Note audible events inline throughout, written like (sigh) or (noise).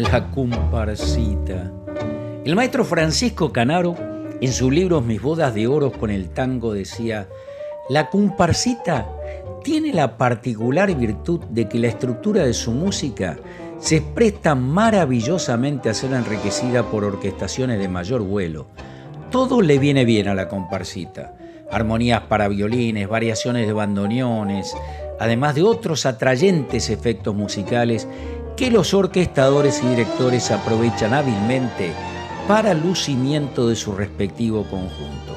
La comparsita. El maestro Francisco Canaro, en su libro Mis bodas de oro con el tango, decía, la comparsita tiene la particular virtud de que la estructura de su música se presta maravillosamente a ser enriquecida por orquestaciones de mayor vuelo. Todo le viene bien a la comparsita. Armonías para violines, variaciones de bandoneones, además de otros atrayentes efectos musicales que los orquestadores y directores aprovechan hábilmente para lucimiento de su respectivo conjunto.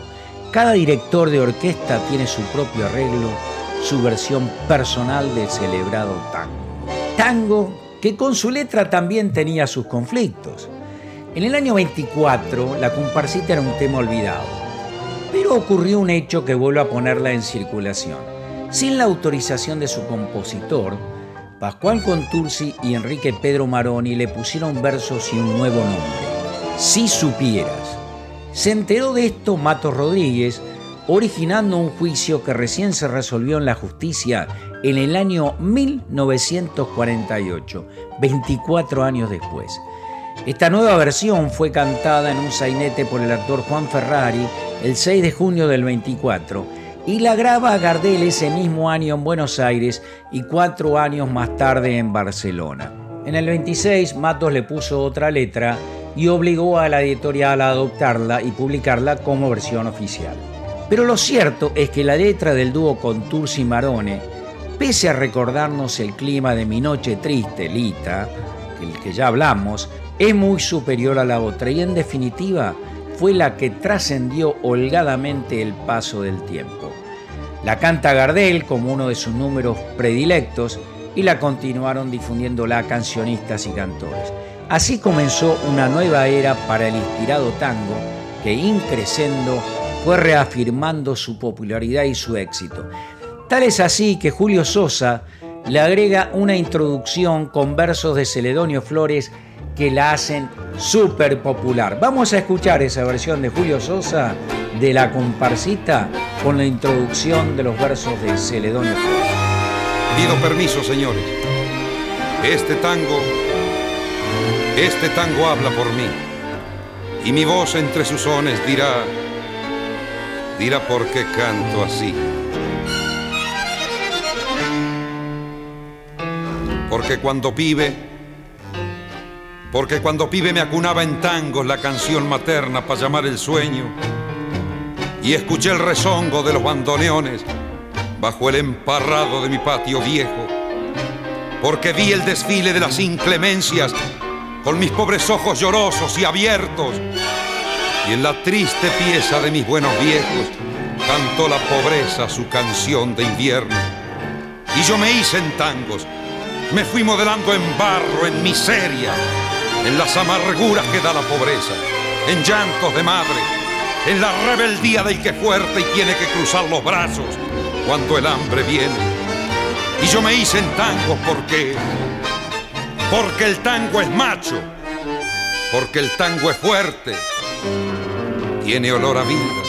Cada director de orquesta tiene su propio arreglo, su versión personal del celebrado tango. Tango que con su letra también tenía sus conflictos. En el año 24, la comparsita era un tema olvidado, pero ocurrió un hecho que vuelve a ponerla en circulación. Sin la autorización de su compositor, Pascual Contursi y Enrique Pedro Maroni le pusieron versos y un nuevo nombre, Si supieras. Se enteró de esto Matos Rodríguez, originando un juicio que recién se resolvió en la justicia en el año 1948, 24 años después. Esta nueva versión fue cantada en un sainete por el actor Juan Ferrari el 6 de junio del 24 y la graba Gardel ese mismo año en Buenos Aires y cuatro años más tarde en Barcelona. En el 26 Matos le puso otra letra y obligó a la editorial a adoptarla y publicarla como versión oficial. Pero lo cierto es que la letra del dúo con Tursi Marone, pese a recordarnos el clima de Mi Noche Triste, Lita, el que ya hablamos, es muy superior a la otra y en definitiva fue la que trascendió holgadamente el paso del tiempo. La canta Gardel como uno de sus números predilectos y la continuaron difundiéndola cancionistas y cantores. Así comenzó una nueva era para el inspirado tango que increscendo fue reafirmando su popularidad y su éxito. Tal es así que Julio Sosa le agrega una introducción con versos de Celedonio Flores que la hacen súper popular. Vamos a escuchar esa versión de Julio Sosa de La Comparsita con la introducción de los versos de Celedonio Pido permiso, señores. Este tango, este tango habla por mí. Y mi voz entre sus sones dirá, dirá por qué canto así. Porque cuando pibe porque cuando pibe me acunaba en tangos la canción materna para llamar el sueño, y escuché el rezongo de los bandoneones bajo el emparrado de mi patio viejo, porque vi el desfile de las inclemencias con mis pobres ojos llorosos y abiertos, y en la triste pieza de mis buenos viejos cantó la pobreza su canción de invierno. Y yo me hice en tangos, me fui modelando en barro, en miseria, en las amarguras que da la pobreza, en llantos de madre, en la rebeldía del que fuerte y tiene que cruzar los brazos cuando el hambre viene. Y yo me hice en tango porque, porque el tango es macho, porque el tango es fuerte, tiene olor a vida,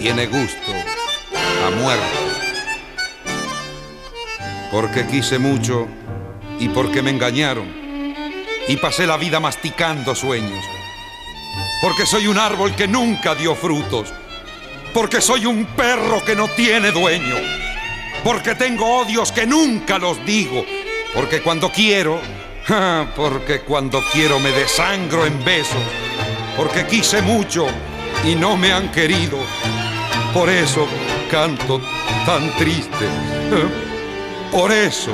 tiene gusto a muerte. Porque quise mucho y porque me engañaron y pasé la vida masticando sueños. Porque soy un árbol que nunca dio frutos. Porque soy un perro que no tiene dueño. Porque tengo odios que nunca los digo. Porque cuando quiero, (laughs) porque cuando quiero me desangro en besos. Porque quise mucho y no me han querido. Por eso canto tan triste. (laughs) Por eso